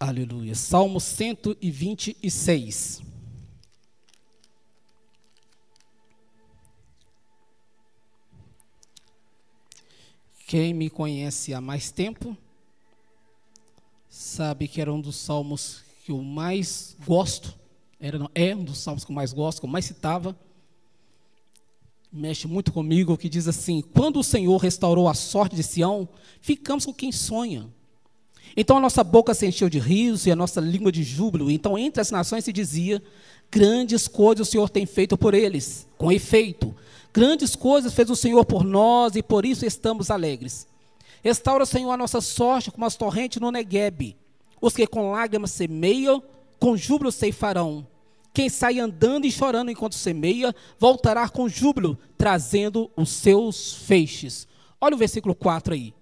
Aleluia. Salmo 126. Quem me conhece há mais tempo sabe que era um dos salmos que eu mais gosto. Era, não, é um dos salmos que eu mais gosto, que eu mais citava. Mexe muito comigo, que diz assim: Quando o Senhor restaurou a sorte de Sião, ficamos com quem sonha. Então a nossa boca se encheu de rios e a nossa língua de júbilo. Então entre as nações se dizia: Grandes coisas o Senhor tem feito por eles. Com efeito, Grandes coisas fez o Senhor por nós e por isso estamos alegres. Restaura, Senhor, a nossa sorte como as torrentes no Neguebe. Os que com lágrimas semeiam, com júbilo ceifarão. Quem sai andando e chorando enquanto semeia, voltará com júbilo, trazendo os seus feixes. Olha o versículo 4 aí.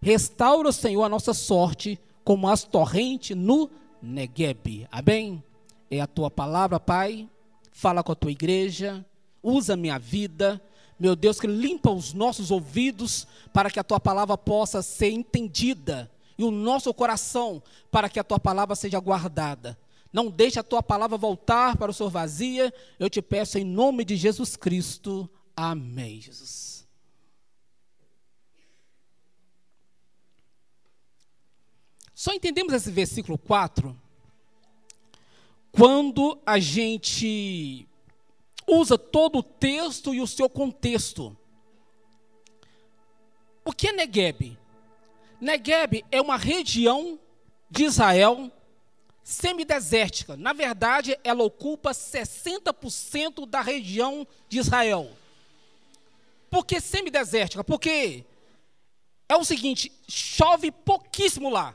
Restaura, Senhor, a nossa sorte como as torrentes no Neguebe. Amém? É a tua palavra, Pai. Fala com a tua igreja usa a minha vida, meu Deus, que limpa os nossos ouvidos para que a tua palavra possa ser entendida e o nosso coração para que a tua palavra seja guardada. Não deixe a tua palavra voltar para o Senhor vazia. Eu te peço em nome de Jesus Cristo. Amém, Jesus. Só entendemos esse versículo 4 quando a gente usa todo o texto e o seu contexto. O que é Negueb? Negueb é uma região de Israel semidesértica. Na verdade, ela ocupa 60% da região de Israel. Por que semidesértica? Porque é o seguinte, chove pouquíssimo lá.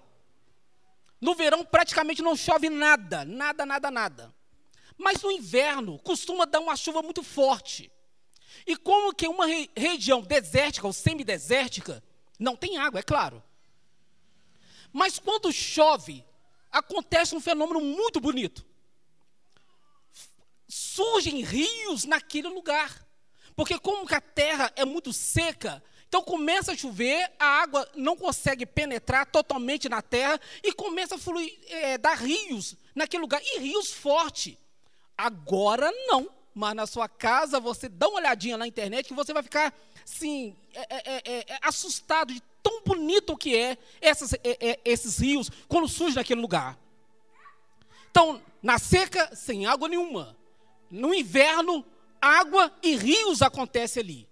No verão praticamente não chove nada, nada, nada, nada. Mas no inverno costuma dar uma chuva muito forte. E como que uma re região desértica ou semidesértica não tem água, é claro. Mas quando chove, acontece um fenômeno muito bonito. Surgem rios naquele lugar. Porque como que a terra é muito seca, então começa a chover, a água não consegue penetrar totalmente na terra e começa a fluir, é, dar rios naquele lugar, e rios fortes. Agora não, mas na sua casa você dá uma olhadinha na internet que você vai ficar assim, é, é, é, é assustado de tão bonito que é, essas, é, é, esses rios quando surge naquele lugar. Então, na seca, sem água nenhuma. No inverno, água e rios acontecem ali.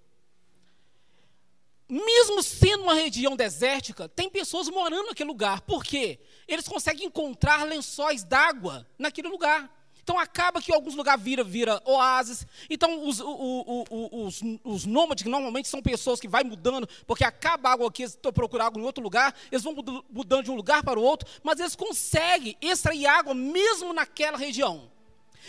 Mesmo sendo uma região desértica, tem pessoas morando naquele lugar. Por quê? Eles conseguem encontrar lençóis d'água naquele lugar. Então acaba que alguns lugares vira, vira oásis. Então os, o, o, os, os nômades, que normalmente são pessoas que vai mudando, porque acaba a água aqui, estão procurando água em outro lugar, eles vão mudando de um lugar para o outro, mas eles conseguem extrair água mesmo naquela região.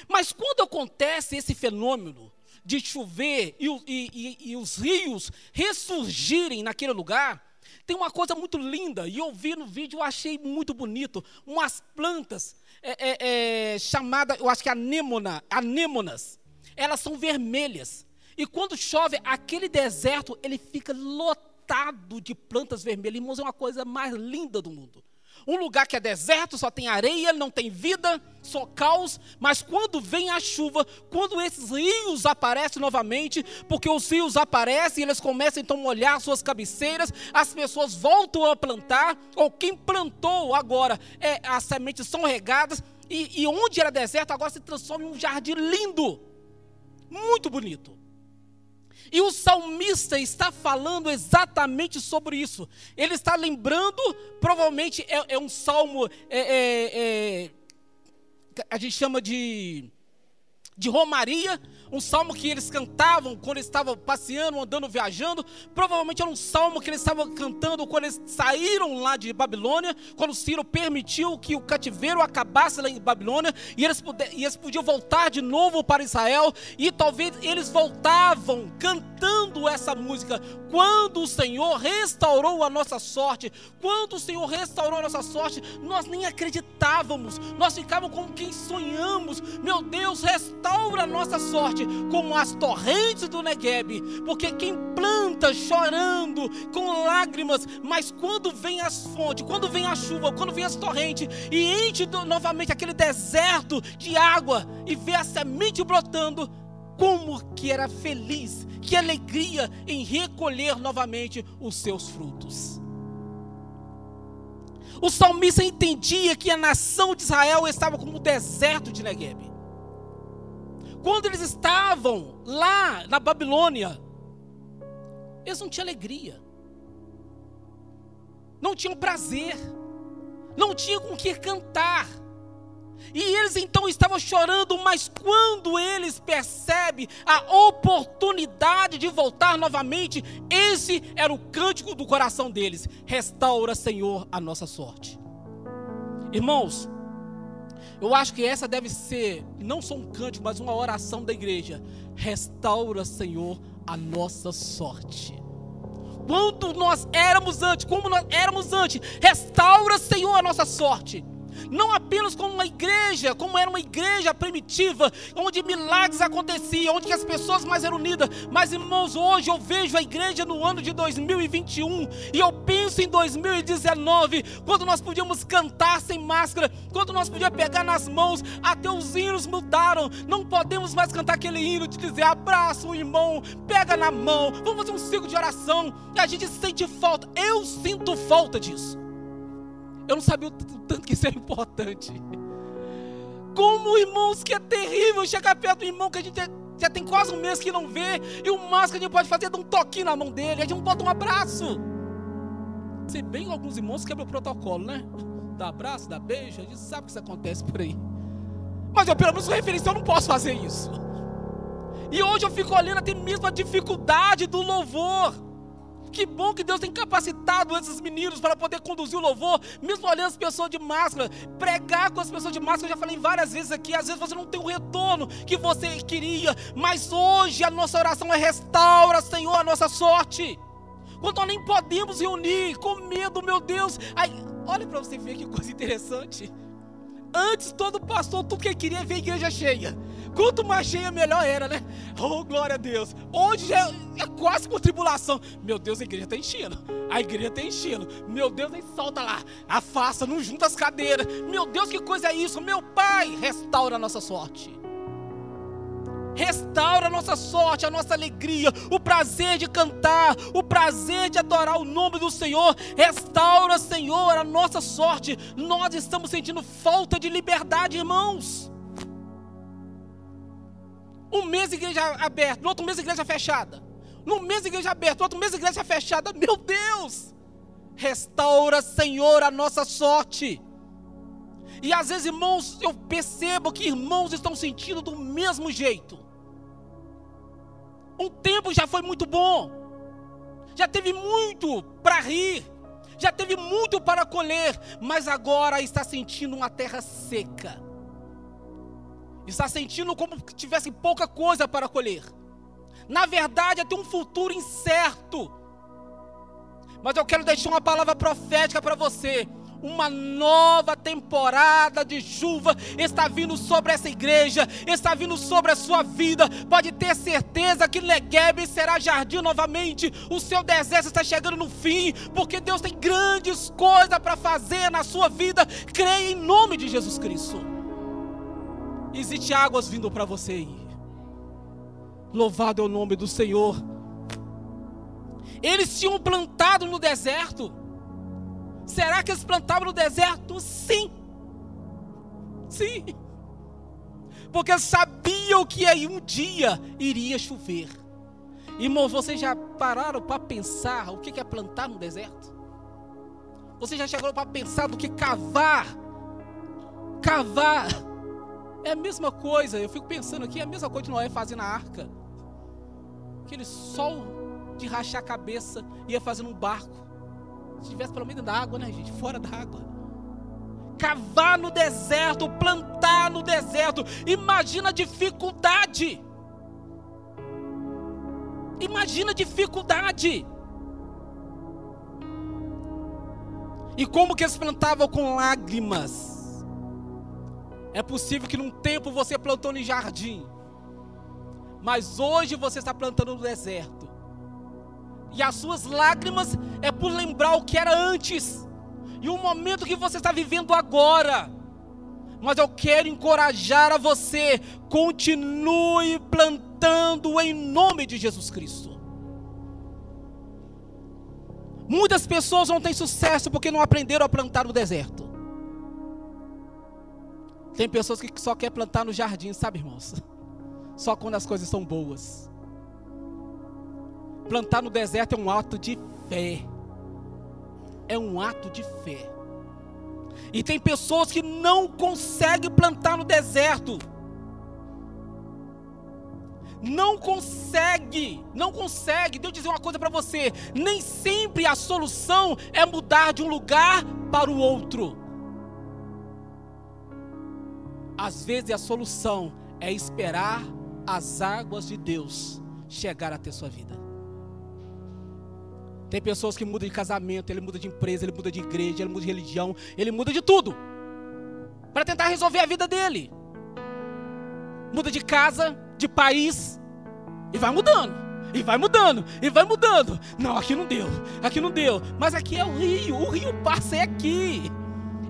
Mas quando acontece esse fenômeno de chover e, e, e, e os rios ressurgirem naquele lugar, tem uma coisa muito linda, e eu vi no vídeo, eu achei muito bonito, umas plantas é, é, é, chamada, eu acho que anêmona, anêmonas, elas são vermelhas. E quando chove, aquele deserto, ele fica lotado de plantas vermelhas. Irmãos, é uma coisa mais linda do mundo. Um lugar que é deserto, só tem areia, não tem vida, só caos, mas quando vem a chuva, quando esses rios aparecem novamente, porque os rios aparecem eles começam então a molhar suas cabeceiras, as pessoas voltam a plantar, ou quem plantou agora, é, as sementes são regadas, e, e onde era deserto agora se transforma em um jardim lindo, muito bonito. E o salmista está falando exatamente sobre isso. Ele está lembrando, provavelmente é, é um salmo, é, é, é a gente chama de, de Romaria, um salmo que eles cantavam quando eles estavam passeando, andando, viajando. Provavelmente era um salmo que eles estavam cantando quando eles saíram lá de Babilônia, quando Ciro permitiu que o cativeiro acabasse lá em Babilônia e eles, puder, e eles podiam voltar de novo para Israel. E talvez eles voltavam cantando essa música. Quando o Senhor restaurou a nossa sorte, quando o Senhor restaurou a nossa sorte, nós nem acreditávamos, nós ficávamos como quem sonhamos. Meu Deus, restaura restaura a nossa sorte como as torrentes do Negueb, porque quem planta chorando com lágrimas, mas quando vem as fontes, quando vem a chuva, quando vem as torrentes e enche novamente aquele deserto de água e vê a semente brotando, como que era feliz, que alegria em recolher novamente os seus frutos. O salmista entendia que a nação de Israel estava como o deserto de Negueb. Quando eles estavam lá na Babilônia, eles não tinham alegria, não tinham prazer, não tinham com que cantar. E eles então estavam chorando, mas quando eles percebem a oportunidade de voltar novamente, esse era o cântico do coração deles: restaura, Senhor, a nossa sorte. Irmãos, eu acho que essa deve ser não só um cântico, mas uma oração da igreja: restaura, Senhor, a nossa sorte. Quando nós éramos antes, como nós éramos antes, restaura, Senhor, a nossa sorte não apenas como uma igreja, como era uma igreja primitiva, onde milagres aconteciam, onde as pessoas mais eram unidas, mas irmãos, hoje eu vejo a igreja no ano de 2021 e eu penso em 2019, quando nós podíamos cantar sem máscara, quando nós podíamos pegar nas mãos, até os hinos mudaram, não podemos mais cantar aquele hino de dizer abraça irmão, pega na mão, vamos fazer um ciclo de oração, e a gente sente falta, eu sinto falta disso. Eu não sabia o tanto que isso era importante. Como, irmãos, que é terrível chegar perto do irmão que a gente já tem quase um mês que não vê, e o máximo que a gente pode fazer é dar um toquinho na mão dele, a gente não bota um abraço. Se bem alguns irmãos quebram o protocolo, né? Dá abraço, dá beijo, a gente sabe que isso acontece por aí. Mas eu, pelo menos, referência, eu não posso fazer isso. E hoje eu fico olhando até mesmo a dificuldade do louvor. Que bom que Deus tem capacitado esses meninos para poder conduzir o louvor, mesmo olhando as pessoas de máscara, pregar com as pessoas de máscara. Eu já falei várias vezes aqui. Às vezes você não tem o retorno que você queria, mas hoje a nossa oração é restaura, Senhor, a nossa sorte. Quando nós nem podemos reunir, com medo, meu Deus. Aí, olha para você ver que coisa interessante. Antes todo pastor, tudo que queria ver a igreja cheia. Quanto mais cheia, melhor era, né? Oh, glória a Deus. Hoje é, é quase por tribulação. Meu Deus, a igreja está enchendo. A igreja está enchendo. Meu Deus, aí solta lá. Afasta, não junta as cadeiras. Meu Deus, que coisa é isso? Meu Pai, restaura a nossa sorte. Restaura a nossa sorte, a nossa alegria, o prazer de cantar, o prazer de adorar o nome do Senhor. Restaura, Senhor, a nossa sorte. Nós estamos sentindo falta de liberdade, irmãos. Um mês igreja aberta, no outro mês igreja fechada. No mês igreja aberta, no outro mês igreja fechada. Meu Deus! Restaura, Senhor, a nossa sorte. E às vezes, irmãos, eu percebo que irmãos estão sentindo do mesmo jeito. Um tempo já foi muito bom. Já teve muito para rir. Já teve muito para colher, mas agora está sentindo uma terra seca está sentindo como se tivesse pouca coisa para colher. Na verdade, é ter um futuro incerto. Mas eu quero deixar uma palavra profética para você. Uma nova temporada de chuva está vindo sobre essa igreja, está vindo sobre a sua vida. Pode ter certeza que Negueb será jardim novamente. O seu deserto está chegando no fim, porque Deus tem grandes coisas para fazer na sua vida. Creia em nome de Jesus Cristo. Existe águas vindo para você aí. Louvado é o nome do Senhor. Eles tinham plantado no deserto. Será que eles plantavam no deserto? Sim. Sim. Porque sabiam que aí um dia iria chover. Irmãos, vocês já pararam para pensar o que é plantar no deserto? Vocês já chegaram para pensar do que cavar? Cavar é a mesma coisa, eu fico pensando aqui, é a mesma coisa que Noé fazia na arca. Aquele sol de rachar a cabeça, ia fazendo um barco. Se estivesse pelo meio da água, né, gente? Fora da água. Cavar no deserto, plantar no deserto. Imagina a dificuldade. Imagina a dificuldade. E como que eles plantavam com lágrimas. É possível que num tempo você plantou no jardim, Mas hoje você está plantando no deserto. E as suas lágrimas é por lembrar o que era antes. E o momento que você está vivendo agora. Mas eu quero encorajar a você, continue plantando em nome de Jesus Cristo. Muitas pessoas não têm sucesso porque não aprenderam a plantar no deserto. Tem pessoas que só querem plantar no jardim, sabe, irmãos? Só quando as coisas são boas. Plantar no deserto é um ato de fé. É um ato de fé. E tem pessoas que não conseguem plantar no deserto. Não consegue, não consegue. Deus dizer uma coisa para você: nem sempre a solução é mudar de um lugar para o outro. Às vezes a solução é esperar as águas de Deus chegar até sua vida. Tem pessoas que mudam de casamento, ele muda de empresa, ele muda de igreja, ele muda de religião, ele muda de tudo. Para tentar resolver a vida dele. Muda de casa, de país, e vai mudando. E vai mudando, e vai mudando. Não, aqui não deu, aqui não deu. Mas aqui é o rio, o rio passa é aqui.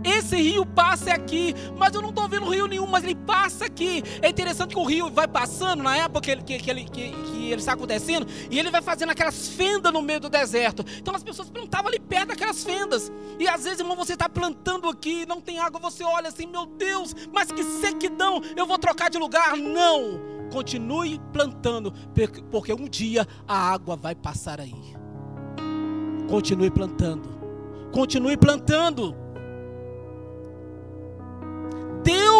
Esse rio passa aqui, mas eu não estou vendo rio nenhum, mas ele passa aqui. É interessante que o rio vai passando na época que ele, que, que ele, que, que ele está acontecendo, e ele vai fazendo aquelas fendas no meio do deserto. Então as pessoas plantavam ali perto daquelas fendas. E às vezes, irmão, você está plantando aqui, não tem água, você olha assim, meu Deus, mas que sequidão, eu vou trocar de lugar. Não! Continue plantando, porque um dia a água vai passar aí. Continue plantando. Continue plantando.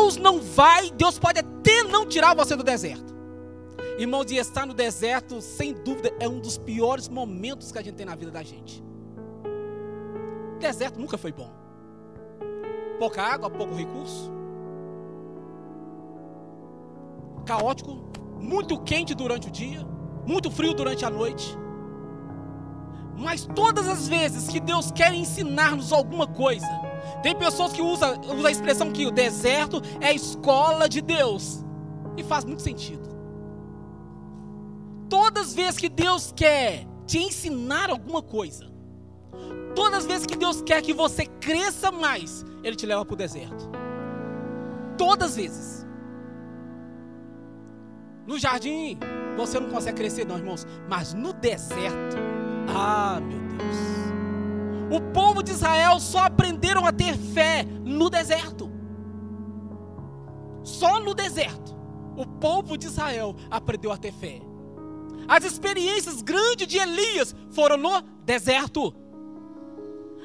Deus não vai, Deus pode até não tirar você do deserto. Irmãos, e estar no deserto, sem dúvida, é um dos piores momentos que a gente tem na vida da gente. deserto nunca foi bom. Pouca água, pouco recurso. Caótico, muito quente durante o dia, muito frio durante a noite. Mas todas as vezes que Deus quer ensinar-nos alguma coisa, tem pessoas que usam, usam a expressão que o deserto é a escola de Deus. E faz muito sentido. Todas as vezes que Deus quer te ensinar alguma coisa, todas as vezes que Deus quer que você cresça mais, Ele te leva para o deserto. Todas as vezes. No jardim, você não consegue crescer, não, irmãos. Mas no deserto, ah, meu Deus. O povo de Israel só aprenderam a ter fé no deserto. Só no deserto. O povo de Israel aprendeu a ter fé. As experiências grandes de Elias foram no deserto.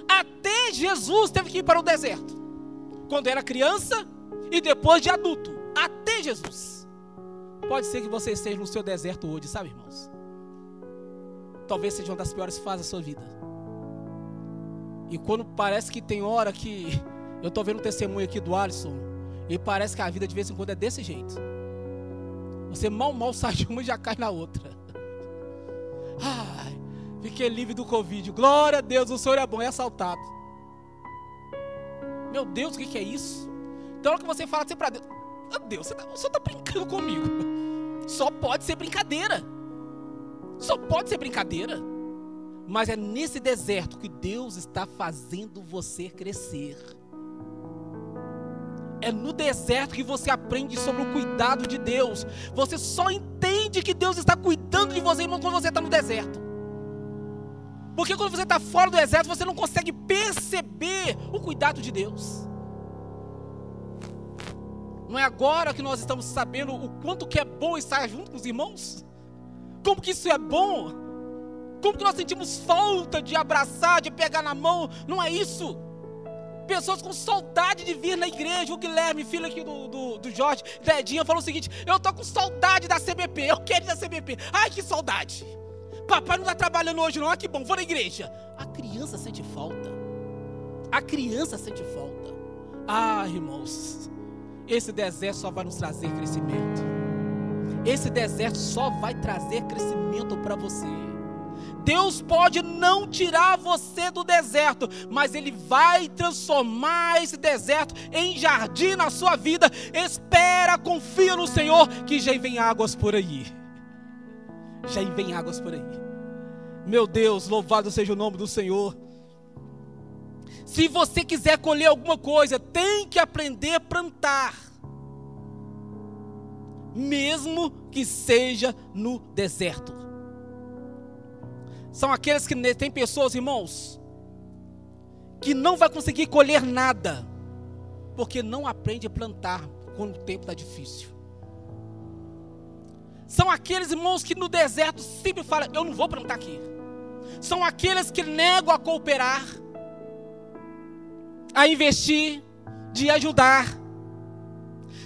Até Jesus teve que ir para o deserto. Quando era criança e depois de adulto. Até Jesus. Pode ser que você esteja no seu deserto hoje, sabe, irmãos? Talvez seja uma das piores fases da sua vida. E quando parece que tem hora que eu estou vendo um testemunho aqui do Alisson, e parece que a vida de vez em quando é desse jeito. Você mal mal sai de uma e já cai na outra. Ai, fiquei livre do Covid. Glória a Deus, o Senhor é bom, é assaltado. Meu Deus, o que, é isso? Então, hora que você fala assim para Deus, meu Deus, você tá, está brincando comigo. Só pode ser brincadeira. Só pode ser brincadeira. Mas é nesse deserto que Deus está fazendo você crescer. É no deserto que você aprende sobre o cuidado de Deus. Você só entende que Deus está cuidando de você, irmão, quando você está no deserto. Porque quando você está fora do deserto, você não consegue perceber o cuidado de Deus. Não é agora que nós estamos sabendo o quanto que é bom estar junto com os irmãos? Como que isso é bom? Como que nós sentimos falta de abraçar, de pegar na mão? Não é isso. Pessoas com saudade de vir na igreja. O Guilherme, filho aqui do, do, do Jorge, Dedinha, falou o seguinte: Eu tô com saudade da CBP. Eu quero ir da CBP. Ai, que saudade. Papai não está trabalhando hoje, não. Ah, que bom, vou na igreja. A criança sente falta. A criança sente falta. Ah, irmãos, esse deserto só vai nos trazer crescimento. Esse deserto só vai trazer crescimento para você. Deus pode não tirar você do deserto, mas Ele vai transformar esse deserto em jardim na sua vida. Espera, confia no Senhor, que já vem águas por aí. já vem águas por aí. Meu Deus, louvado seja o nome do Senhor. Se você quiser colher alguma coisa, tem que aprender a plantar. Mesmo que seja no deserto. São aqueles que tem pessoas, irmãos, que não vai conseguir colher nada, porque não aprende a plantar quando o tempo está difícil. São aqueles irmãos que no deserto sempre falam: Eu não vou plantar aqui. São aqueles que negam a cooperar, a investir, de ajudar.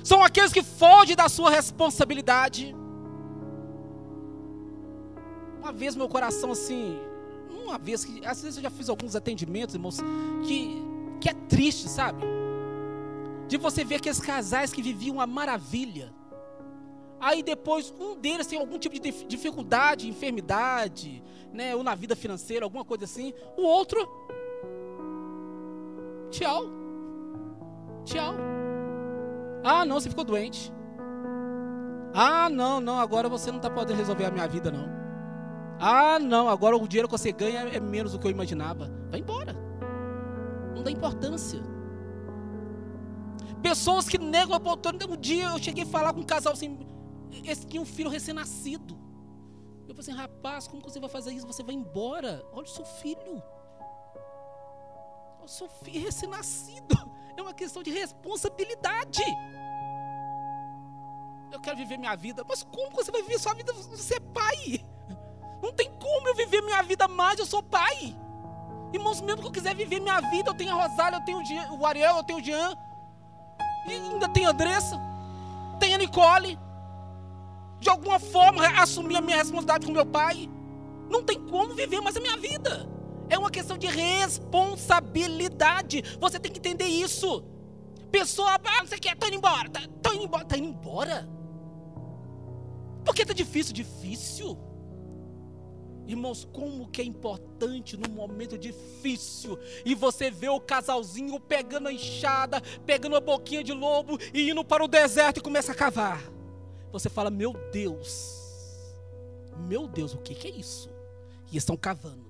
São aqueles que fogem da sua responsabilidade. Uma vez meu coração assim, uma vez que às vezes eu já fiz alguns atendimentos, irmãos, que que é triste, sabe? De você ver aqueles casais que viviam uma maravilha. Aí depois um deles tem algum tipo de dificuldade, enfermidade, né, ou na vida financeira, alguma coisa assim. O outro tchau. Tchau. Ah, não, você ficou doente. Ah, não, não, agora você não está podendo resolver a minha vida, não. Ah, não, agora o dinheiro que você ganha é menos do que eu imaginava. Vai embora. Não dá importância. Pessoas que negam a oportunidade. Um dia eu cheguei a falar com um casal assim, esse tinha um filho recém-nascido. Eu falei assim, rapaz, como você vai fazer isso? Você vai embora. Olha o seu filho. Olha o seu filho recém-nascido. É uma questão de responsabilidade. Eu quero viver minha vida. Mas como você vai viver sua vida? Você é pai. Não tem como eu viver minha vida mais, eu sou pai. Irmãos, mesmo que eu quiser viver minha vida, eu tenho a Rosália, eu tenho o Ariel, eu tenho o Jean. E ainda tem a Andressa, tem a Nicole. De alguma forma, assumir a minha responsabilidade com meu pai. Não tem como viver mais a minha vida. É uma questão de responsabilidade. Você tem que entender isso. Pessoa, ah, você quer, tô indo embora. Tá, tô indo embora. Tá indo embora? Por que tá difícil? Difícil. Irmãos, como que é importante no momento difícil e você vê o casalzinho pegando a enxada, pegando a boquinha de lobo e indo para o deserto e começa a cavar. Você fala, meu Deus, meu Deus, o que, que é isso? E estão cavando.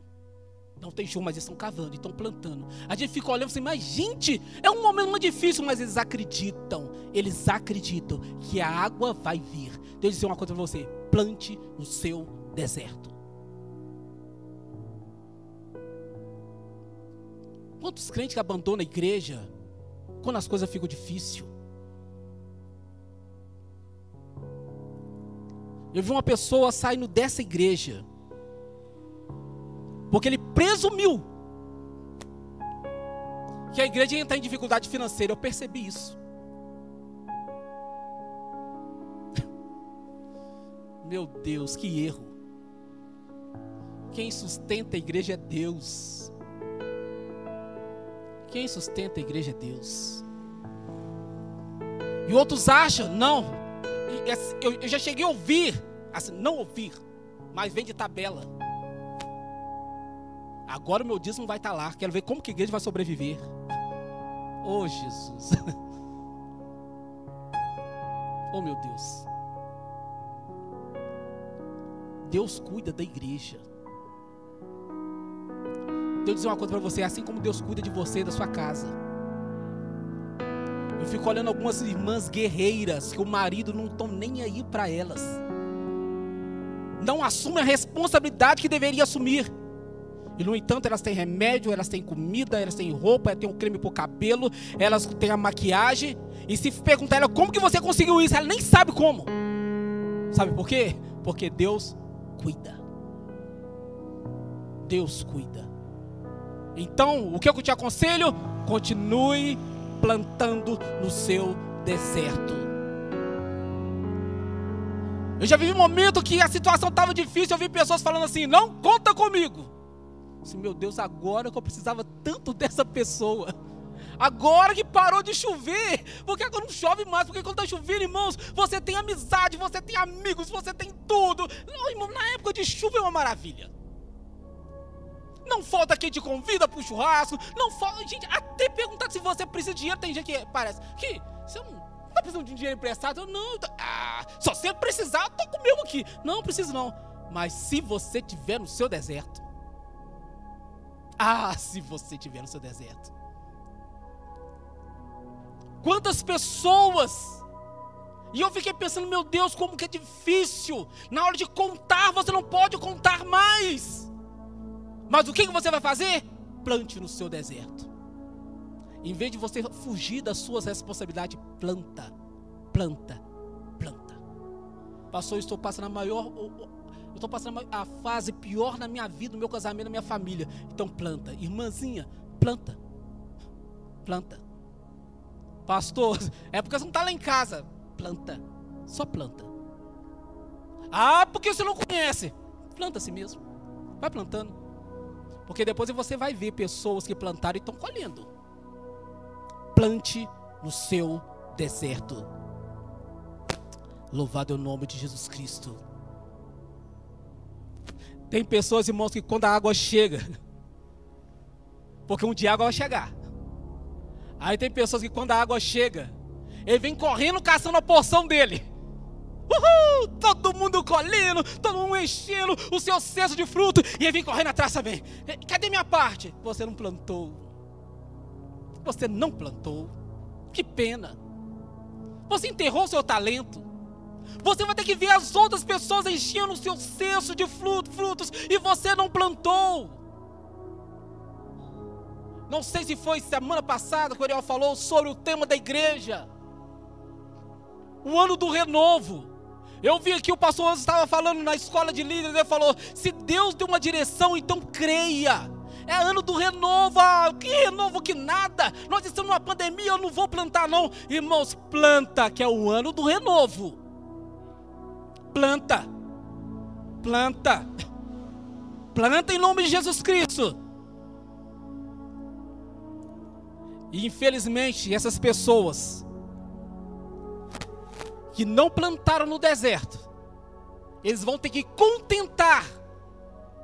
Não tem chuva, mas estão cavando, estão plantando. A gente fica olhando assim, mas gente, é um momento muito difícil, mas eles acreditam, eles acreditam que a água vai vir. Eu dizer uma coisa para você: plante no seu deserto. Quantos crentes que abandonam a igreja quando as coisas ficam difíceis? Eu vi uma pessoa saindo dessa igreja porque ele presumiu que a igreja ia entrar em dificuldade financeira. Eu percebi isso. Meu Deus, que erro. Quem sustenta a igreja é Deus. Quem sustenta a igreja é Deus. E outros acham, não. Eu, já cheguei a ouvir, assim, não ouvir, mas vem de tabela. Agora o meu dízimo vai estar lá. Quero ver como que a igreja vai sobreviver. Oh Jesus. oh meu Deus. Deus cuida da igreja. Deus dizer uma coisa para você, assim como Deus cuida de você e da sua casa. Eu fico olhando algumas irmãs guerreiras que o marido não estão nem aí para elas. Não assumem a responsabilidade que deveria assumir. E no entanto, elas têm remédio, elas têm comida, elas têm roupa, elas têm um creme para o cabelo, elas têm a maquiagem. E se perguntar ela como que você conseguiu isso, ela nem sabe como. Sabe por quê? Porque Deus cuida. Deus cuida. Então, o que eu te aconselho? Continue plantando no seu deserto. Eu já vivi um momento que a situação estava difícil, eu vi pessoas falando assim: não conta comigo. Assim, meu Deus, agora que eu precisava tanto dessa pessoa. Agora que parou de chover, porque agora não chove mais, porque quando está chovendo, irmãos, você tem amizade, você tem amigos, você tem tudo. Não, irmão, na época de chuva é uma maravilha. Não falta quem te convida para o churrasco. Não falta. Gente, até perguntar se você precisa de dinheiro. Tem gente que parece que você não está precisando de dinheiro emprestado. Eu, não, tô, ah, só se precisar, eu tô com o meu aqui. Não, preciso não. Mas se você tiver no seu deserto, ah, se você tiver no seu deserto. Quantas pessoas e eu fiquei pensando, meu Deus, como que é difícil. Na hora de contar, você não pode contar mais. Mas o que você vai fazer? Plante no seu deserto. Em vez de você fugir das suas responsabilidades, planta, planta, planta. Pastor, eu estou passando a maior, eu estou passando a fase pior na minha vida, no meu casamento, na minha família. Então planta, irmãzinha, planta, planta. Pastor, é porque você não está lá em casa. Planta. Só planta. Ah, porque você não conhece. Planta assim mesmo. Vai plantando. Porque depois você vai ver pessoas que plantaram e estão colhendo. Plante no seu deserto. Louvado é o nome de Jesus Cristo. Tem pessoas, irmãos, que quando a água chega, porque um dia a água vai chegar. Aí tem pessoas que quando a água chega, ele vem correndo caçando a porção dele. Uhul! Todo mundo colhendo, todo mundo enchendo o seu cesto de fruto. E ele vem correndo atrás também. Cadê minha parte? Você não plantou. Você não plantou. Que pena. Você enterrou seu talento. Você vai ter que ver as outras pessoas enchendo o seu cesto de frutos e você não plantou. Não sei se foi semana passada que o Ariel falou sobre o tema da igreja o ano do renovo. Eu vi aqui o pastor Anjo estava falando na escola de líderes, ele falou: se Deus deu uma direção, então creia. É ano do renovo, ah, que renovo que nada. Nós estamos numa pandemia, eu não vou plantar não. Irmãos, planta, que é o ano do renovo. Planta. Planta. Planta em nome de Jesus Cristo. E infelizmente, essas pessoas que não plantaram no deserto, eles vão ter que contentar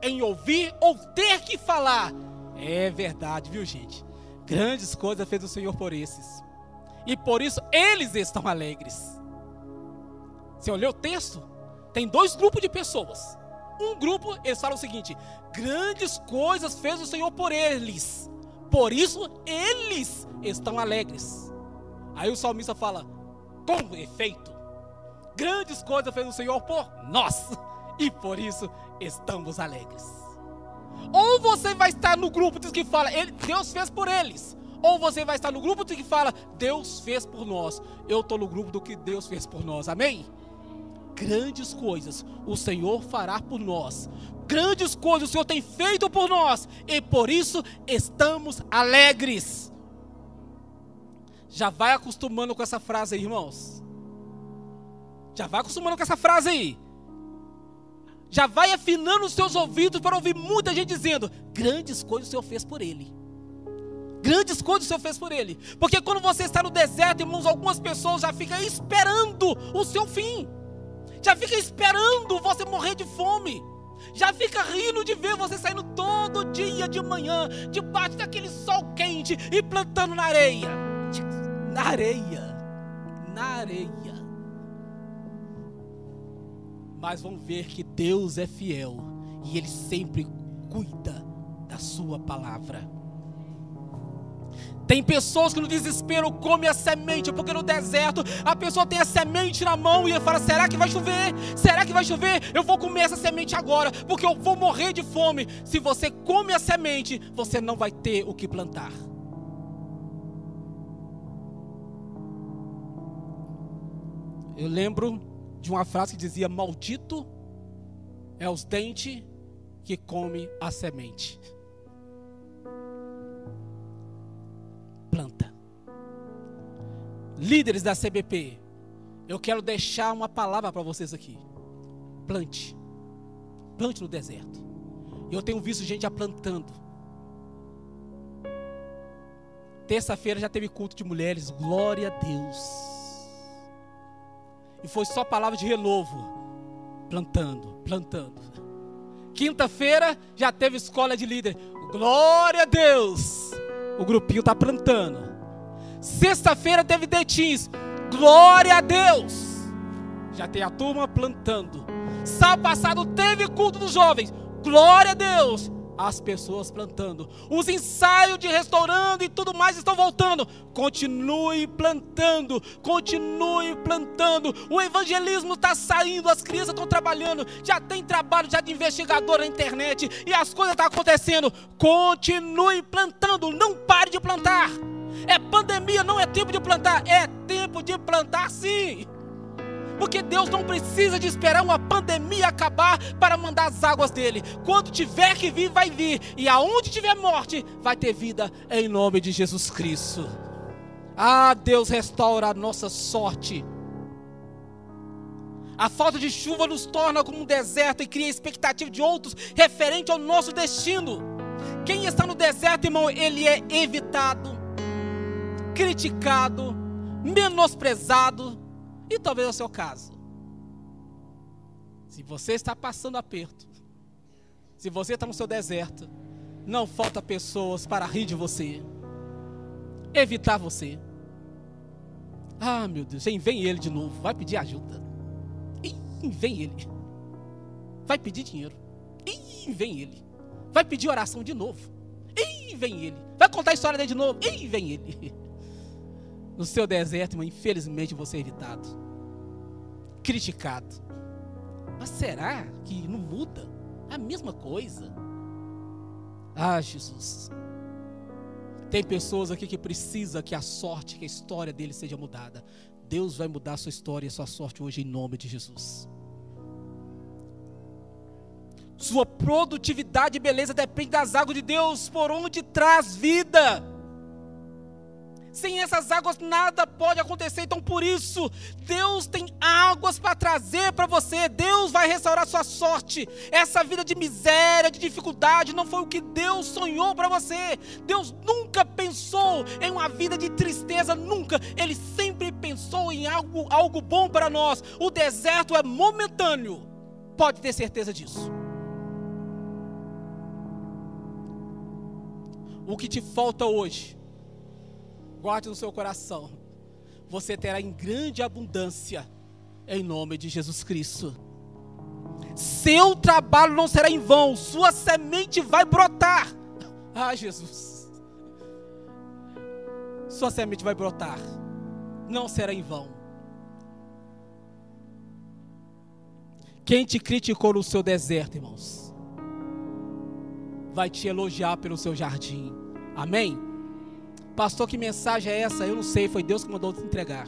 em ouvir ou ter que falar. É verdade, viu, gente? Grandes coisas fez o Senhor por esses. E por isso eles estão alegres. Você olhou o texto? Tem dois grupos de pessoas. Um grupo, eles falam o seguinte: grandes coisas fez o Senhor por eles. Por isso eles estão alegres. Aí o salmista fala: com efeito, Grandes coisas fez o Senhor por nós, e por isso estamos alegres. Ou você vai estar no grupo que fala, ele, Deus fez por eles. Ou você vai estar no grupo que fala, Deus fez por nós. Eu estou no grupo do que Deus fez por nós. Amém? Grandes coisas o Senhor fará por nós. Grandes coisas o Senhor tem feito por nós. E por isso estamos alegres. Já vai acostumando com essa frase aí, irmãos. Já vai acostumando com essa frase aí. Já vai afinando os seus ouvidos para ouvir muita gente dizendo: grandes coisas o Senhor fez por ele. Grandes coisas o Senhor fez por ele. Porque quando você está no deserto, irmãos, algumas pessoas já ficam esperando o seu fim. Já fica esperando você morrer de fome. Já fica rindo de ver você saindo todo dia de manhã, debaixo daquele sol quente e plantando na areia. Na areia. Na areia mas vão ver que Deus é fiel e Ele sempre cuida da Sua palavra. Tem pessoas que no desespero comem a semente, porque no deserto a pessoa tem a semente na mão e fala: será que vai chover? Será que vai chover? Eu vou comer essa semente agora, porque eu vou morrer de fome. Se você come a semente, você não vai ter o que plantar. Eu lembro de uma frase que dizia: Maldito é os dentes que come a semente. Planta. Líderes da CBP, eu quero deixar uma palavra para vocês aqui. Plante. Plante no deserto. Eu tenho visto gente aplantando. Terça-feira já teve culto de mulheres. Glória a Deus. E foi só palavra de renovo. Plantando, plantando. Quinta-feira já teve escola de líder. Glória a Deus! O grupinho está plantando. Sexta-feira teve detins. Glória a Deus! Já tem a turma plantando. Sábado passado teve culto dos jovens. Glória a Deus as pessoas plantando. Os ensaios de restaurando e tudo mais estão voltando. Continue plantando, continue plantando. O evangelismo está saindo, as crianças estão trabalhando, já tem trabalho já de investigador na internet e as coisas estão acontecendo. Continue plantando, não pare de plantar. É pandemia, não é tempo de plantar, é tempo de plantar sim. Porque Deus não precisa de esperar uma pandemia acabar para mandar as águas dele. Quando tiver que vir, vai vir. E aonde tiver morte, vai ter vida em nome de Jesus Cristo. Ah, Deus restaura a nossa sorte. A falta de chuva nos torna como um deserto e cria expectativa de outros referente ao nosso destino. Quem está no deserto, irmão, ele é evitado, criticado, menosprezado, e talvez é o seu caso. Se você está passando aperto, se você está no seu deserto, não falta pessoas para rir de você, evitar você. Ah, meu Deus, vem ele de novo, vai pedir ajuda. Ih, vem ele. Vai pedir dinheiro. Ih, vem ele. Vai pedir oração de novo. Ih, vem ele. Vai contar a história dele de novo. Ih, vem ele. No seu deserto, irmão, infelizmente você é evitado, criticado. Mas será que não muda? A mesma coisa. Ah, Jesus. Tem pessoas aqui que precisa que a sorte, que a história dele seja mudada. Deus vai mudar a sua história e a sua sorte hoje em nome de Jesus. Sua produtividade e beleza depende das águas de Deus, por onde traz vida. Sem essas águas nada pode acontecer. Então, por isso, Deus tem águas para trazer para você. Deus vai restaurar sua sorte. Essa vida de miséria, de dificuldade, não foi o que Deus sonhou para você. Deus nunca pensou em uma vida de tristeza, nunca. Ele sempre pensou em algo, algo bom para nós. O deserto é momentâneo. Pode ter certeza disso. O que te falta hoje guarde no seu coração, você terá em grande abundância, em nome de Jesus Cristo. Seu trabalho não será em vão, sua semente vai brotar. Ah, Jesus. Sua semente vai brotar, não será em vão. Quem te criticou no seu deserto, irmãos, vai te elogiar pelo seu jardim. Amém? Pastor, que mensagem é essa? Eu não sei, foi Deus que mandou te entregar.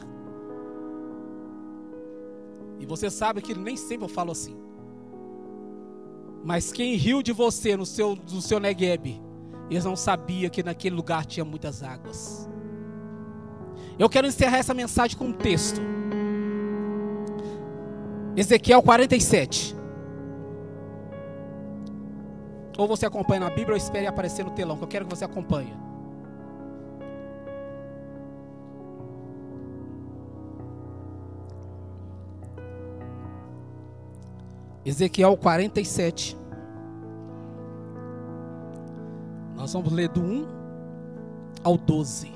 E você sabe que nem sempre eu falo assim. Mas quem riu de você no seu, no seu Negueb, eles não sabiam que naquele lugar tinha muitas águas. Eu quero encerrar essa mensagem com um texto. Ezequiel 47. Ou você acompanha na Bíblia ou espere aparecer no telão, que eu quero que você acompanhe. Ezequiel 47. Nós vamos ler do 1 ao 12.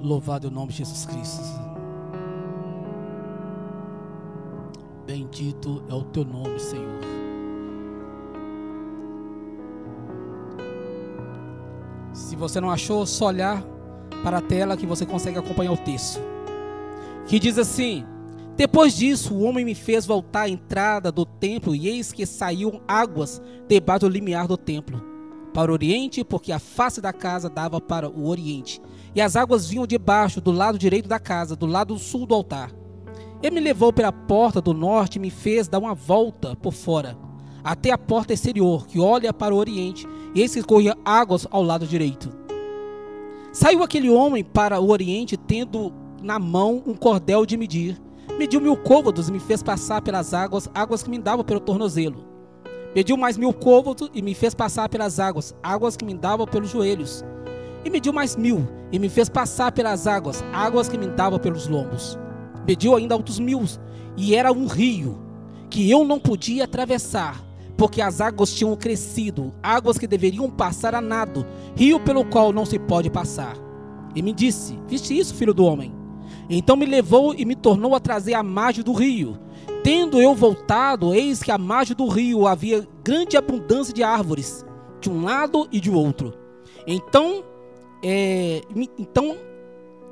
Louvado é o nome de Jesus Cristo. Bendito é o teu nome, Senhor. Se você não achou, só olhar para a tela que você consegue acompanhar o texto que diz assim: Depois disso, o homem me fez voltar à entrada do templo, e eis que saíam águas debaixo do limiar do templo, para o oriente, porque a face da casa dava para o oriente, e as águas vinham debaixo do lado direito da casa, do lado sul do altar. Ele me levou pela porta do norte e me fez dar uma volta por fora, até a porta exterior, que olha para o oriente, e eis que corria águas ao lado direito. Saiu aquele homem para o oriente, tendo na mão um cordel de medir. Mediu mil côvados e me fez passar pelas águas, águas que me davam pelo tornozelo. Mediu mais mil côvados e me fez passar pelas águas, águas que me davam pelos joelhos. E mediu mais mil e me fez passar pelas águas, águas que me davam pelos lombos. Mediu ainda outros mil e era um rio que eu não podia atravessar, porque as águas tinham crescido, águas que deveriam passar a nado, rio pelo qual não se pode passar. E me disse: Viste isso, filho do homem? Então me levou e me tornou a trazer a margem do rio. Tendo eu voltado, eis que à margem do rio havia grande abundância de árvores, de um lado e de outro. Então, é, me, então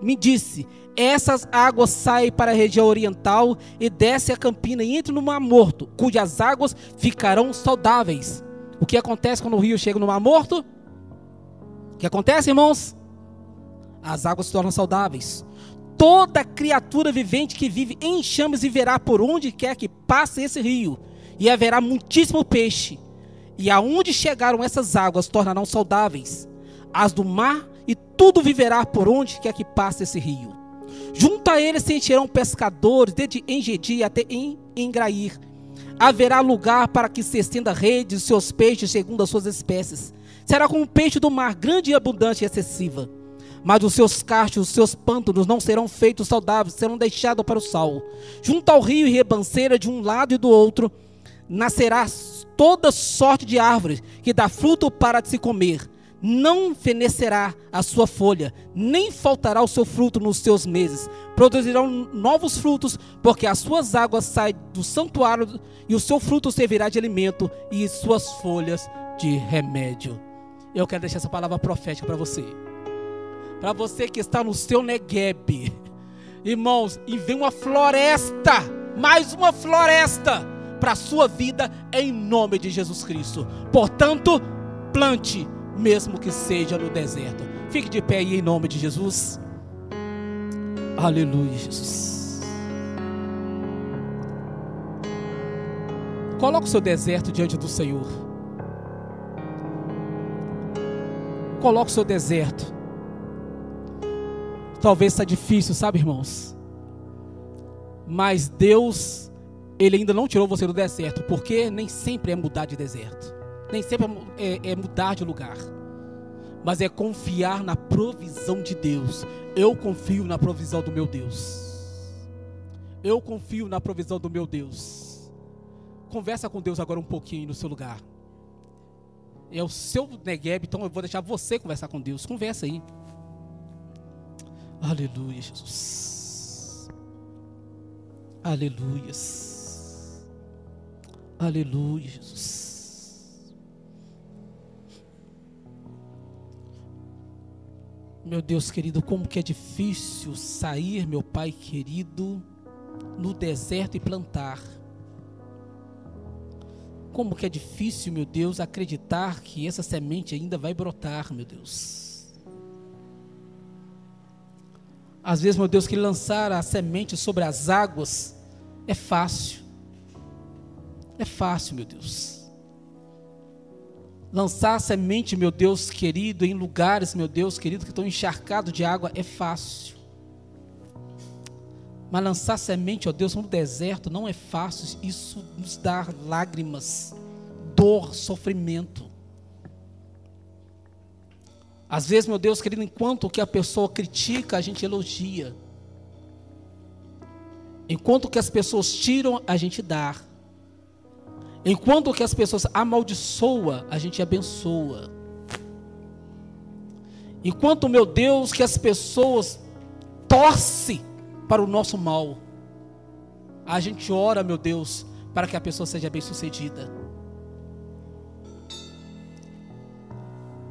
me disse: essas águas saem para a região oriental e desce a campina e entra no Mar Morto, cujas águas ficarão saudáveis. O que acontece quando o rio chega no Mar Morto? O que acontece, irmãos? As águas se tornam saudáveis. Toda criatura vivente que vive em chamas viverá por onde quer que passe esse rio, e haverá muitíssimo peixe. E aonde chegaram essas águas tornarão saudáveis as do mar, e tudo viverá por onde quer que passe esse rio. Junto a ele se encherão pescadores, desde Engedi até Engrair. Haverá lugar para que se estenda rede de seus peixes segundo as suas espécies. Será como um peixe do mar, grande e abundante e excessiva. Mas os seus cachos, os seus pântanos não serão feitos saudáveis, serão deixados para o sal. Junto ao rio e rebanceira de um lado e do outro, nascerá toda sorte de árvores que dá fruto para se comer não fenecerá a sua folha, nem faltará o seu fruto nos seus meses. Produzirão novos frutos, porque as suas águas saem do santuário e o seu fruto servirá de alimento e suas folhas de remédio. Eu quero deixar essa palavra profética para você. Para você que está no seu Negueb. Irmãos, e vem uma floresta, mais uma floresta para a sua vida em nome de Jesus Cristo. Portanto, plante mesmo que seja no deserto. Fique de pé aí em nome de Jesus. Aleluia, Jesus. Coloque o seu deserto diante do Senhor. Coloque o seu deserto. Talvez está difícil, sabe, irmãos? Mas Deus, Ele ainda não tirou você do deserto, porque nem sempre é mudar de deserto nem sempre é, é mudar de lugar, mas é confiar na provisão de Deus. Eu confio na provisão do meu Deus. Eu confio na provisão do meu Deus. Conversa com Deus agora um pouquinho no seu lugar. É o seu Negueb, então eu vou deixar você conversar com Deus. Conversa aí. Aleluia, Jesus. Aleluia. Aleluia, Jesus. Meu Deus querido, como que é difícil sair, meu Pai querido, no deserto e plantar. Como que é difícil, meu Deus, acreditar que essa semente ainda vai brotar, meu Deus. Às vezes, meu Deus, que lançar a semente sobre as águas é fácil. É fácil, meu Deus. Lançar semente, meu Deus querido, em lugares, meu Deus querido, que estão encharcados de água é fácil. Mas lançar semente, ó Deus, no deserto não é fácil. Isso nos dá lágrimas, dor, sofrimento. Às vezes, meu Deus querido, enquanto que a pessoa critica, a gente elogia. Enquanto que as pessoas tiram, a gente dá. Enquanto que as pessoas amaldiçoam, a gente abençoa. Enquanto, meu Deus, que as pessoas torcem para o nosso mal, a gente ora, meu Deus, para que a pessoa seja bem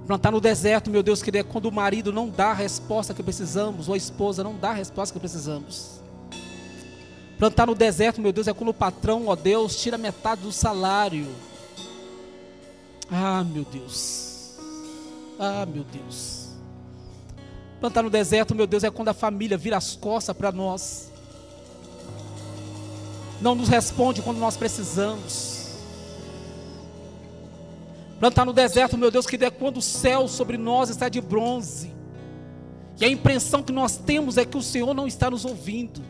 Plantar no deserto, meu Deus, que é quando o marido não dá a resposta que precisamos, ou a esposa não dá a resposta que precisamos. Plantar no deserto, meu Deus, é quando o patrão, ó Deus, tira metade do salário. Ah, meu Deus. Ah, meu Deus. Plantar no deserto, meu Deus, é quando a família vira as costas para nós. Não nos responde quando nós precisamos. Plantar no deserto, meu Deus, que é quando o céu sobre nós está de bronze. E a impressão que nós temos é que o Senhor não está nos ouvindo.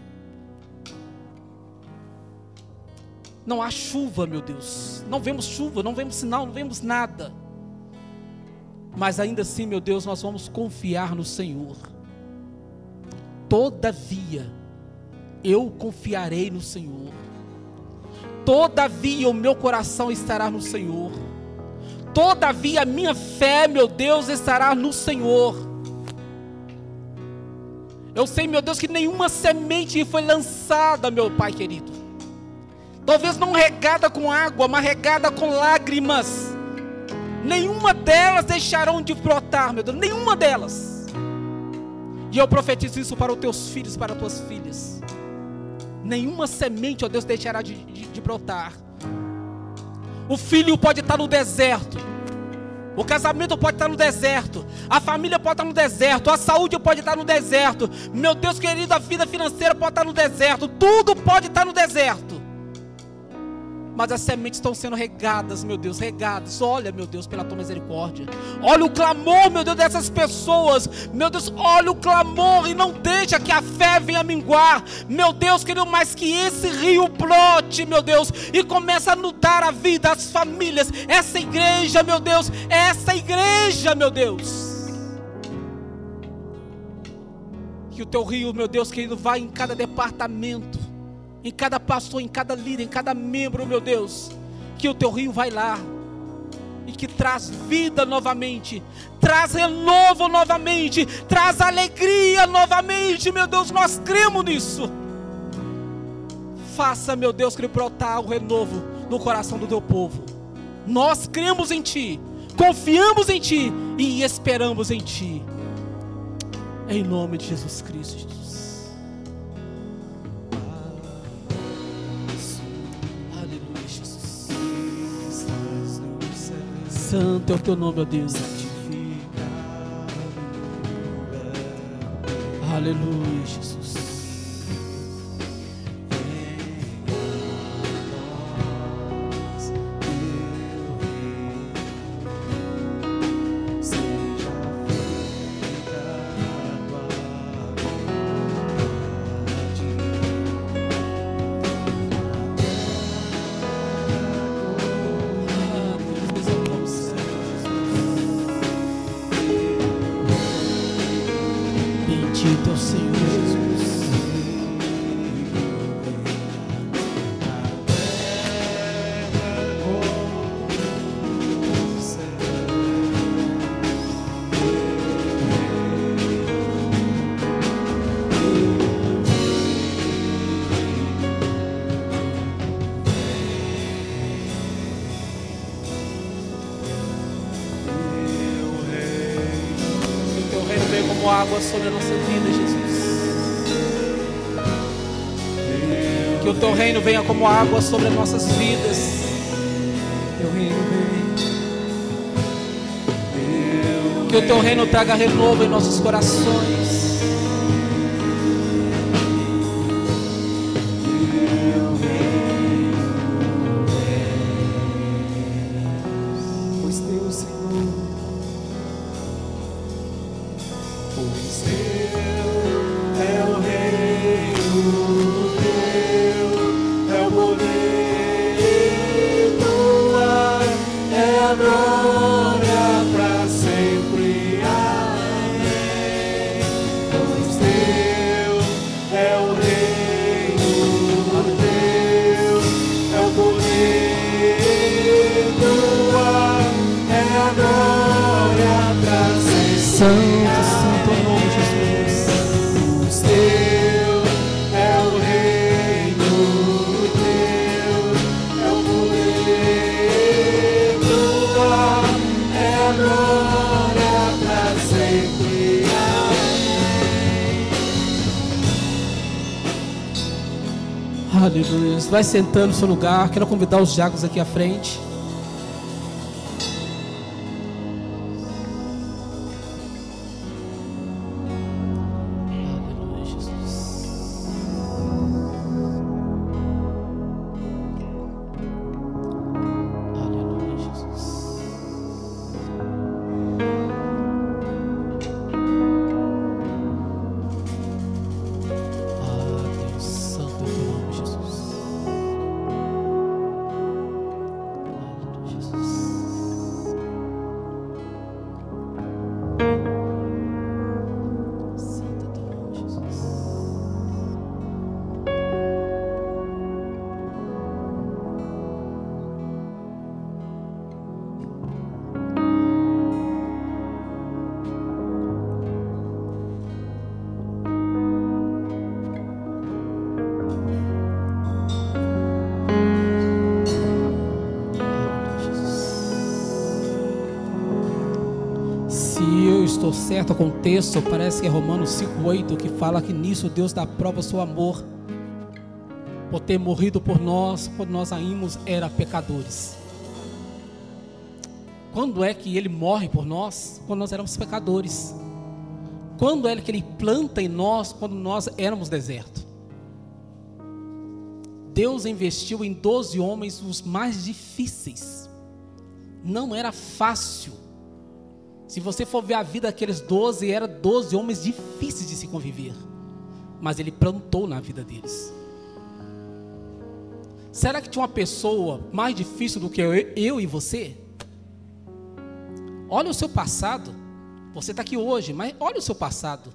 Não há chuva, meu Deus. Não vemos chuva, não vemos sinal, não vemos nada. Mas ainda assim, meu Deus, nós vamos confiar no Senhor. Todavia, eu confiarei no Senhor. Todavia, o meu coração estará no Senhor. Todavia, a minha fé, meu Deus, estará no Senhor. Eu sei, meu Deus, que nenhuma semente foi lançada, meu Pai querido. Talvez não regada com água, mas regada com lágrimas. Nenhuma delas deixarão de brotar, meu Deus, nenhuma delas. E eu profetizo isso para os teus filhos, para as tuas filhas. Nenhuma semente, ó Deus, deixará de, de, de brotar. O filho pode estar no deserto. O casamento pode estar no deserto. A família pode estar no deserto. A saúde pode estar no deserto. Meu Deus querido, a vida financeira pode estar no deserto. Tudo pode estar no deserto mas as sementes estão sendo regadas, meu Deus, regadas. Olha, meu Deus, pela tua misericórdia. Olha o clamor, meu Deus, dessas pessoas. Meu Deus, olha o clamor e não deixa que a fé venha minguar. Meu Deus, querido, mais que esse rio brote, meu Deus, e começa a nudar a vida, as famílias, essa igreja, meu Deus, essa igreja, meu Deus. Que o teu rio, meu Deus, querido, vá em cada departamento em cada pastor, em cada líder, em cada membro, meu Deus, que o teu rio vai lá e que traz vida novamente, traz renovo novamente, traz alegria novamente, meu Deus, nós cremos nisso. Faça, meu Deus, que brotar o renovo no coração do teu povo. Nós cremos em Ti, confiamos em Ti e esperamos em Ti. Em nome de Jesus Cristo. Santo é o teu nome, ó Deus. Aleluia, Jesus. água como água sobre as nossas vidas. Teu reino. Que o teu reino traga renovo em nossos corações. Vai sentando no seu lugar. Quero convidar os diáconos aqui à frente. Texto, parece que é Romanos 5,8 que fala que nisso Deus dá prova seu amor, por ter morrido por nós, quando nós ainda era pecadores. Quando é que Ele morre por nós? Quando nós éramos pecadores. Quando é que Ele planta em nós? Quando nós éramos deserto. Deus investiu em 12 homens os mais difíceis. Não era fácil. Se você for ver a vida daqueles 12, eram 12 homens difíceis de se conviver. Mas ele plantou na vida deles. Será que tinha uma pessoa mais difícil do que eu, eu e você? Olha o seu passado. Você está aqui hoje, mas olha o seu passado.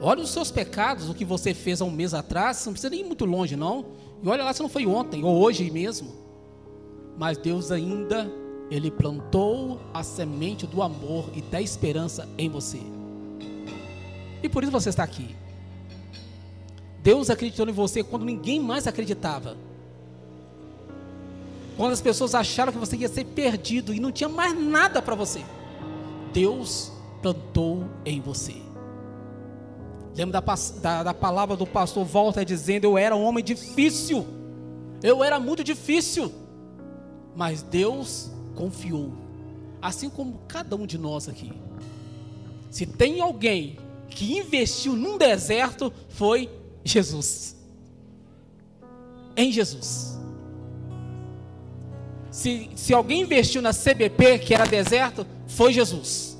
Olha os seus pecados, o que você fez há um mês atrás. Não precisa ir muito longe, não. E olha lá se não foi ontem ou hoje mesmo. Mas Deus ainda, Ele plantou a semente do amor e da esperança em você. E por isso você está aqui. Deus acreditou em você quando ninguém mais acreditava. Quando as pessoas acharam que você ia ser perdido e não tinha mais nada para você. Deus plantou em você. Lembra da, da, da, palavra do pastor Walter dizendo: Eu era um homem difícil, eu era muito difícil, mas Deus confiou, assim como cada um de nós aqui. Se tem alguém que investiu num deserto, foi Jesus. Em Jesus. Se, se alguém investiu na CBP, que era deserto, foi Jesus.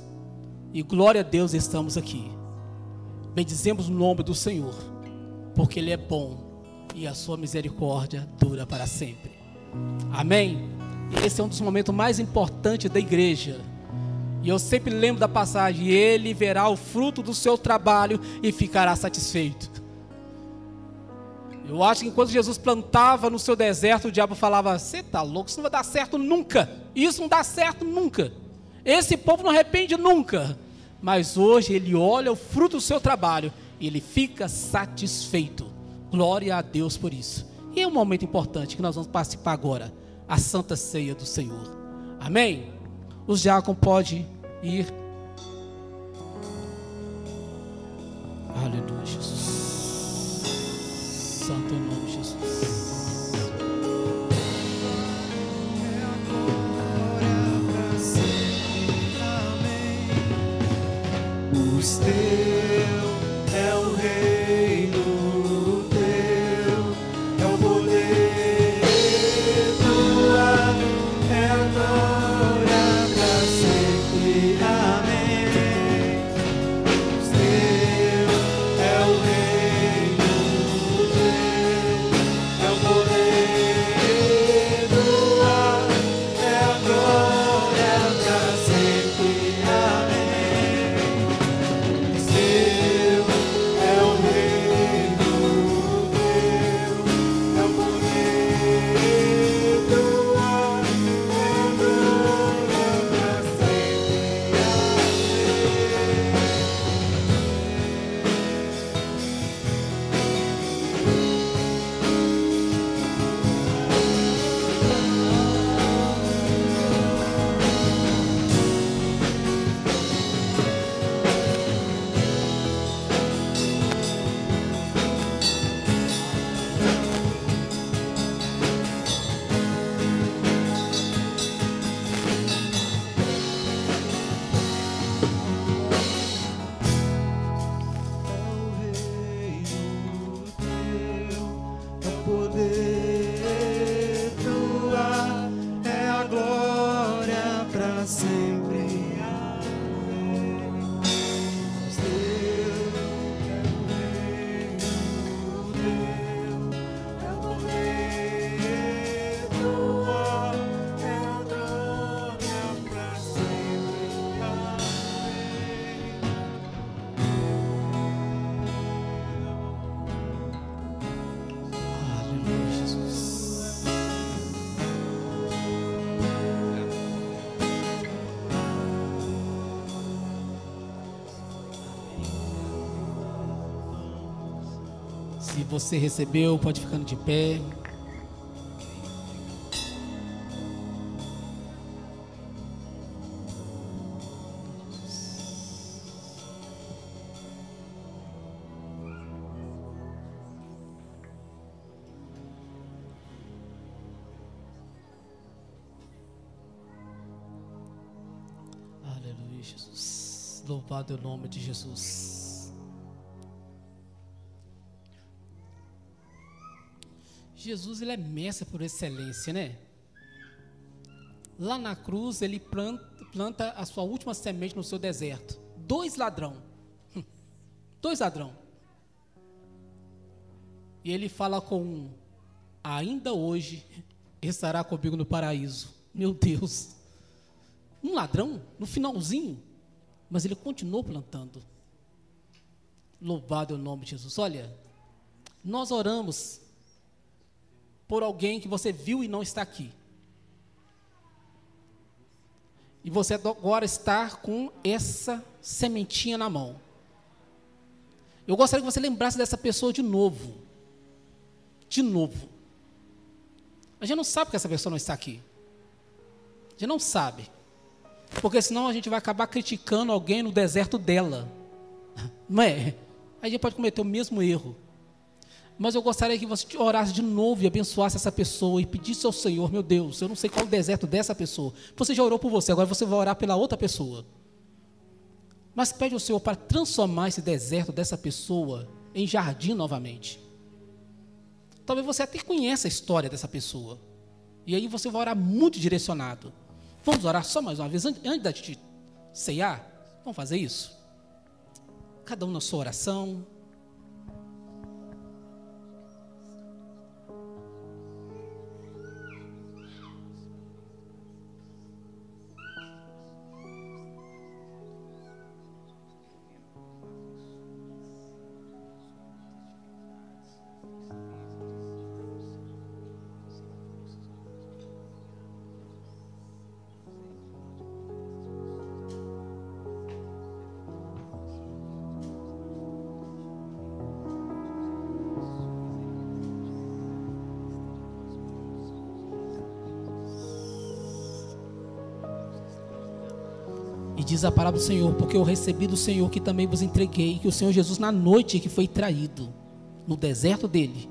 E glória a Deus, estamos aqui. Bendizemos o nome do Senhor, porque Ele é bom e a sua misericórdia dura para sempre. Amém? Esse é um dos momentos mais importantes da igreja. E eu sempre lembro da passagem: Ele verá o fruto do seu trabalho e ficará satisfeito. Eu acho que enquanto Jesus plantava no seu deserto, o diabo falava: Você está louco, isso não vai dar certo nunca. Isso não dá certo nunca. Esse povo não arrepende nunca mas hoje ele olha o fruto do seu trabalho e ele fica satisfeito. Glória a Deus por isso. E é um momento importante que nós vamos participar agora, a Santa Ceia do Senhor. Amém? Os diáconos podem ir. Aleluia, Jesus. Santo nome, Jesus. stay. você recebeu, pode ficando de pé. Aleluia, Jesus. Louvado é o nome de Jesus. Jesus ele é mestre por excelência, né? Lá na cruz ele planta, planta a sua última semente no seu deserto. Dois ladrão. Dois ladrão. E ele fala com um, ainda hoje estará comigo no paraíso. Meu Deus. Um ladrão, no finalzinho, mas ele continuou plantando. Louvado é o nome de Jesus. Olha, nós oramos por alguém que você viu e não está aqui. E você agora está com essa sementinha na mão. Eu gostaria que você lembrasse dessa pessoa de novo. De novo. A gente não sabe que essa pessoa não está aqui. A gente não sabe. Porque senão a gente vai acabar criticando alguém no deserto dela. Não é? Aí a gente pode cometer o mesmo erro. Mas eu gostaria que você orasse de novo e abençoasse essa pessoa e pedisse ao Senhor, meu Deus, eu não sei qual o deserto dessa pessoa. Você já orou por você, agora você vai orar pela outra pessoa. Mas pede ao Senhor para transformar esse deserto dessa pessoa em jardim novamente. Talvez você até conheça a história dessa pessoa. E aí você vai orar muito direcionado. Vamos orar só mais uma vez, antes da gente ceiar? Vamos fazer isso? Cada um na sua oração, diz a palavra do Senhor, porque eu recebi do Senhor que também vos entreguei, que o Senhor Jesus, na noite que foi traído, no deserto dele,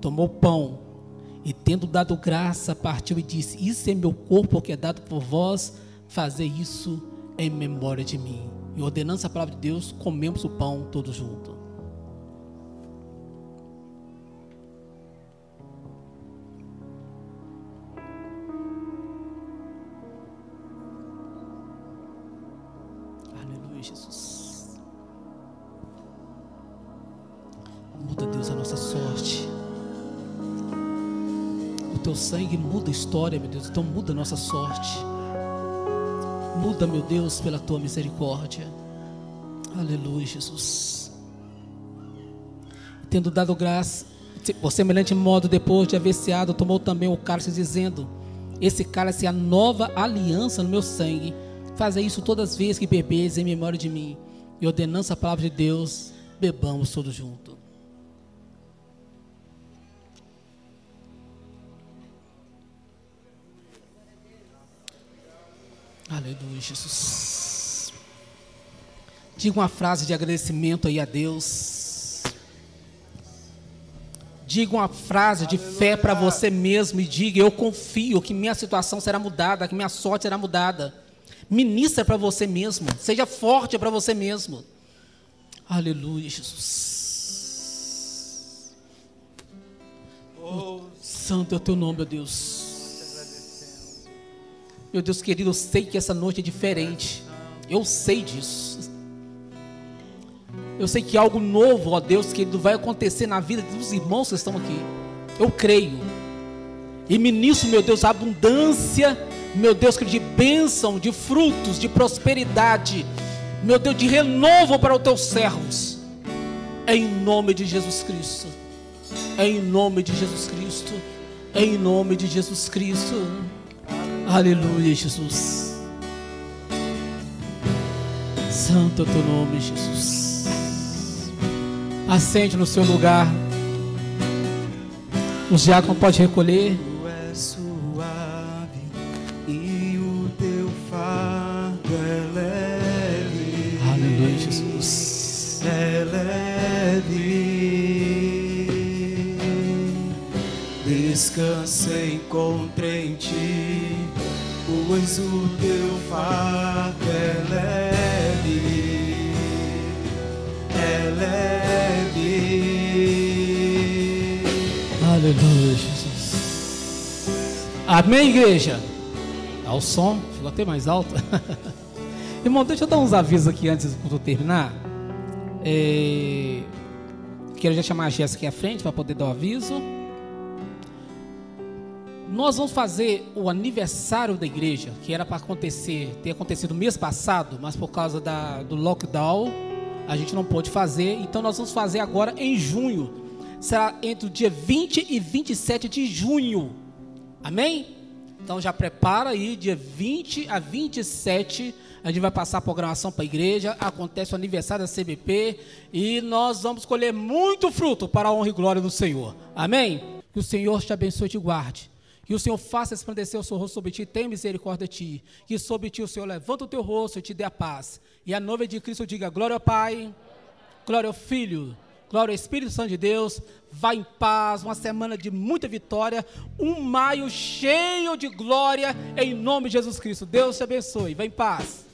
tomou pão e, tendo dado graça, partiu e disse: Isso é meu corpo que é dado por vós, fazer isso em memória de mim. E ordenando a palavra de Deus, comemos o pão todos juntos. Sangue muda a história, meu Deus. Então muda a nossa sorte. Muda, meu Deus, pela tua misericórdia. Aleluia, Jesus. Tendo dado graça, por semelhante modo, depois de haver ceado, tomou também o cálice, dizendo: Esse cálice é a nova aliança no meu sangue. Fazer isso todas as vezes que bebeis em memória de mim. E ordenança a palavra de Deus, bebamos todos juntos. Aleluia, Jesus. Diga uma frase de agradecimento aí a Deus. Diga uma frase de fé para você mesmo e diga: Eu confio que minha situação será mudada, que minha sorte será mudada. Ministra para você mesmo. Seja forte para você mesmo. Aleluia, Jesus. Oh, Santo é o teu nome, meu Deus. Meu Deus querido, eu sei que essa noite é diferente. Eu sei disso. Eu sei que algo novo, ó Deus querido, vai acontecer na vida dos irmãos que estão aqui. Eu creio. E ministro, meu Deus, a abundância, meu Deus, de bênção, de frutos, de prosperidade, meu Deus, de renovo para os teus servos. Em nome de Jesus Cristo. Em nome de Jesus Cristo. Em nome de Jesus Cristo. Aleluia, Jesus. Santo é o teu nome, Jesus. Acende no seu lugar. O diácono pode recolher. É suave e o teu fardo é leve. Aleluia, Jesus. É leve. Encontre em o teu fardo é leve, é leve. Aleluia, Jesus. Amém, igreja? Ao o som, Ficou até mais alto. Irmão, deixa eu dar uns avisos aqui antes de eu terminar. É... Quero já chamar a Jéssica aqui à frente para poder dar o aviso. Nós vamos fazer o aniversário da igreja, que era para acontecer, ter acontecido mês passado, mas por causa da, do lockdown, a gente não pôde fazer. Então nós vamos fazer agora em junho. Será entre o dia 20 e 27 de junho. Amém? Então já prepara aí, dia 20 a 27, a gente vai passar a programação para a igreja, acontece o aniversário da CBP e nós vamos colher muito fruto para a honra e glória do Senhor. Amém? Que o Senhor te abençoe e te guarde. Que o Senhor faça resplandecer o seu rosto sobre ti, tenha misericórdia de ti. Que sobre ti o Senhor levanta o teu rosto e te dê a paz. E a noiva de Cristo diga: Glória ao Pai, glória ao Filho, glória ao Espírito Santo de Deus. Vá em paz, uma semana de muita vitória, um maio cheio de glória, em nome de Jesus Cristo. Deus te abençoe. Vá em paz.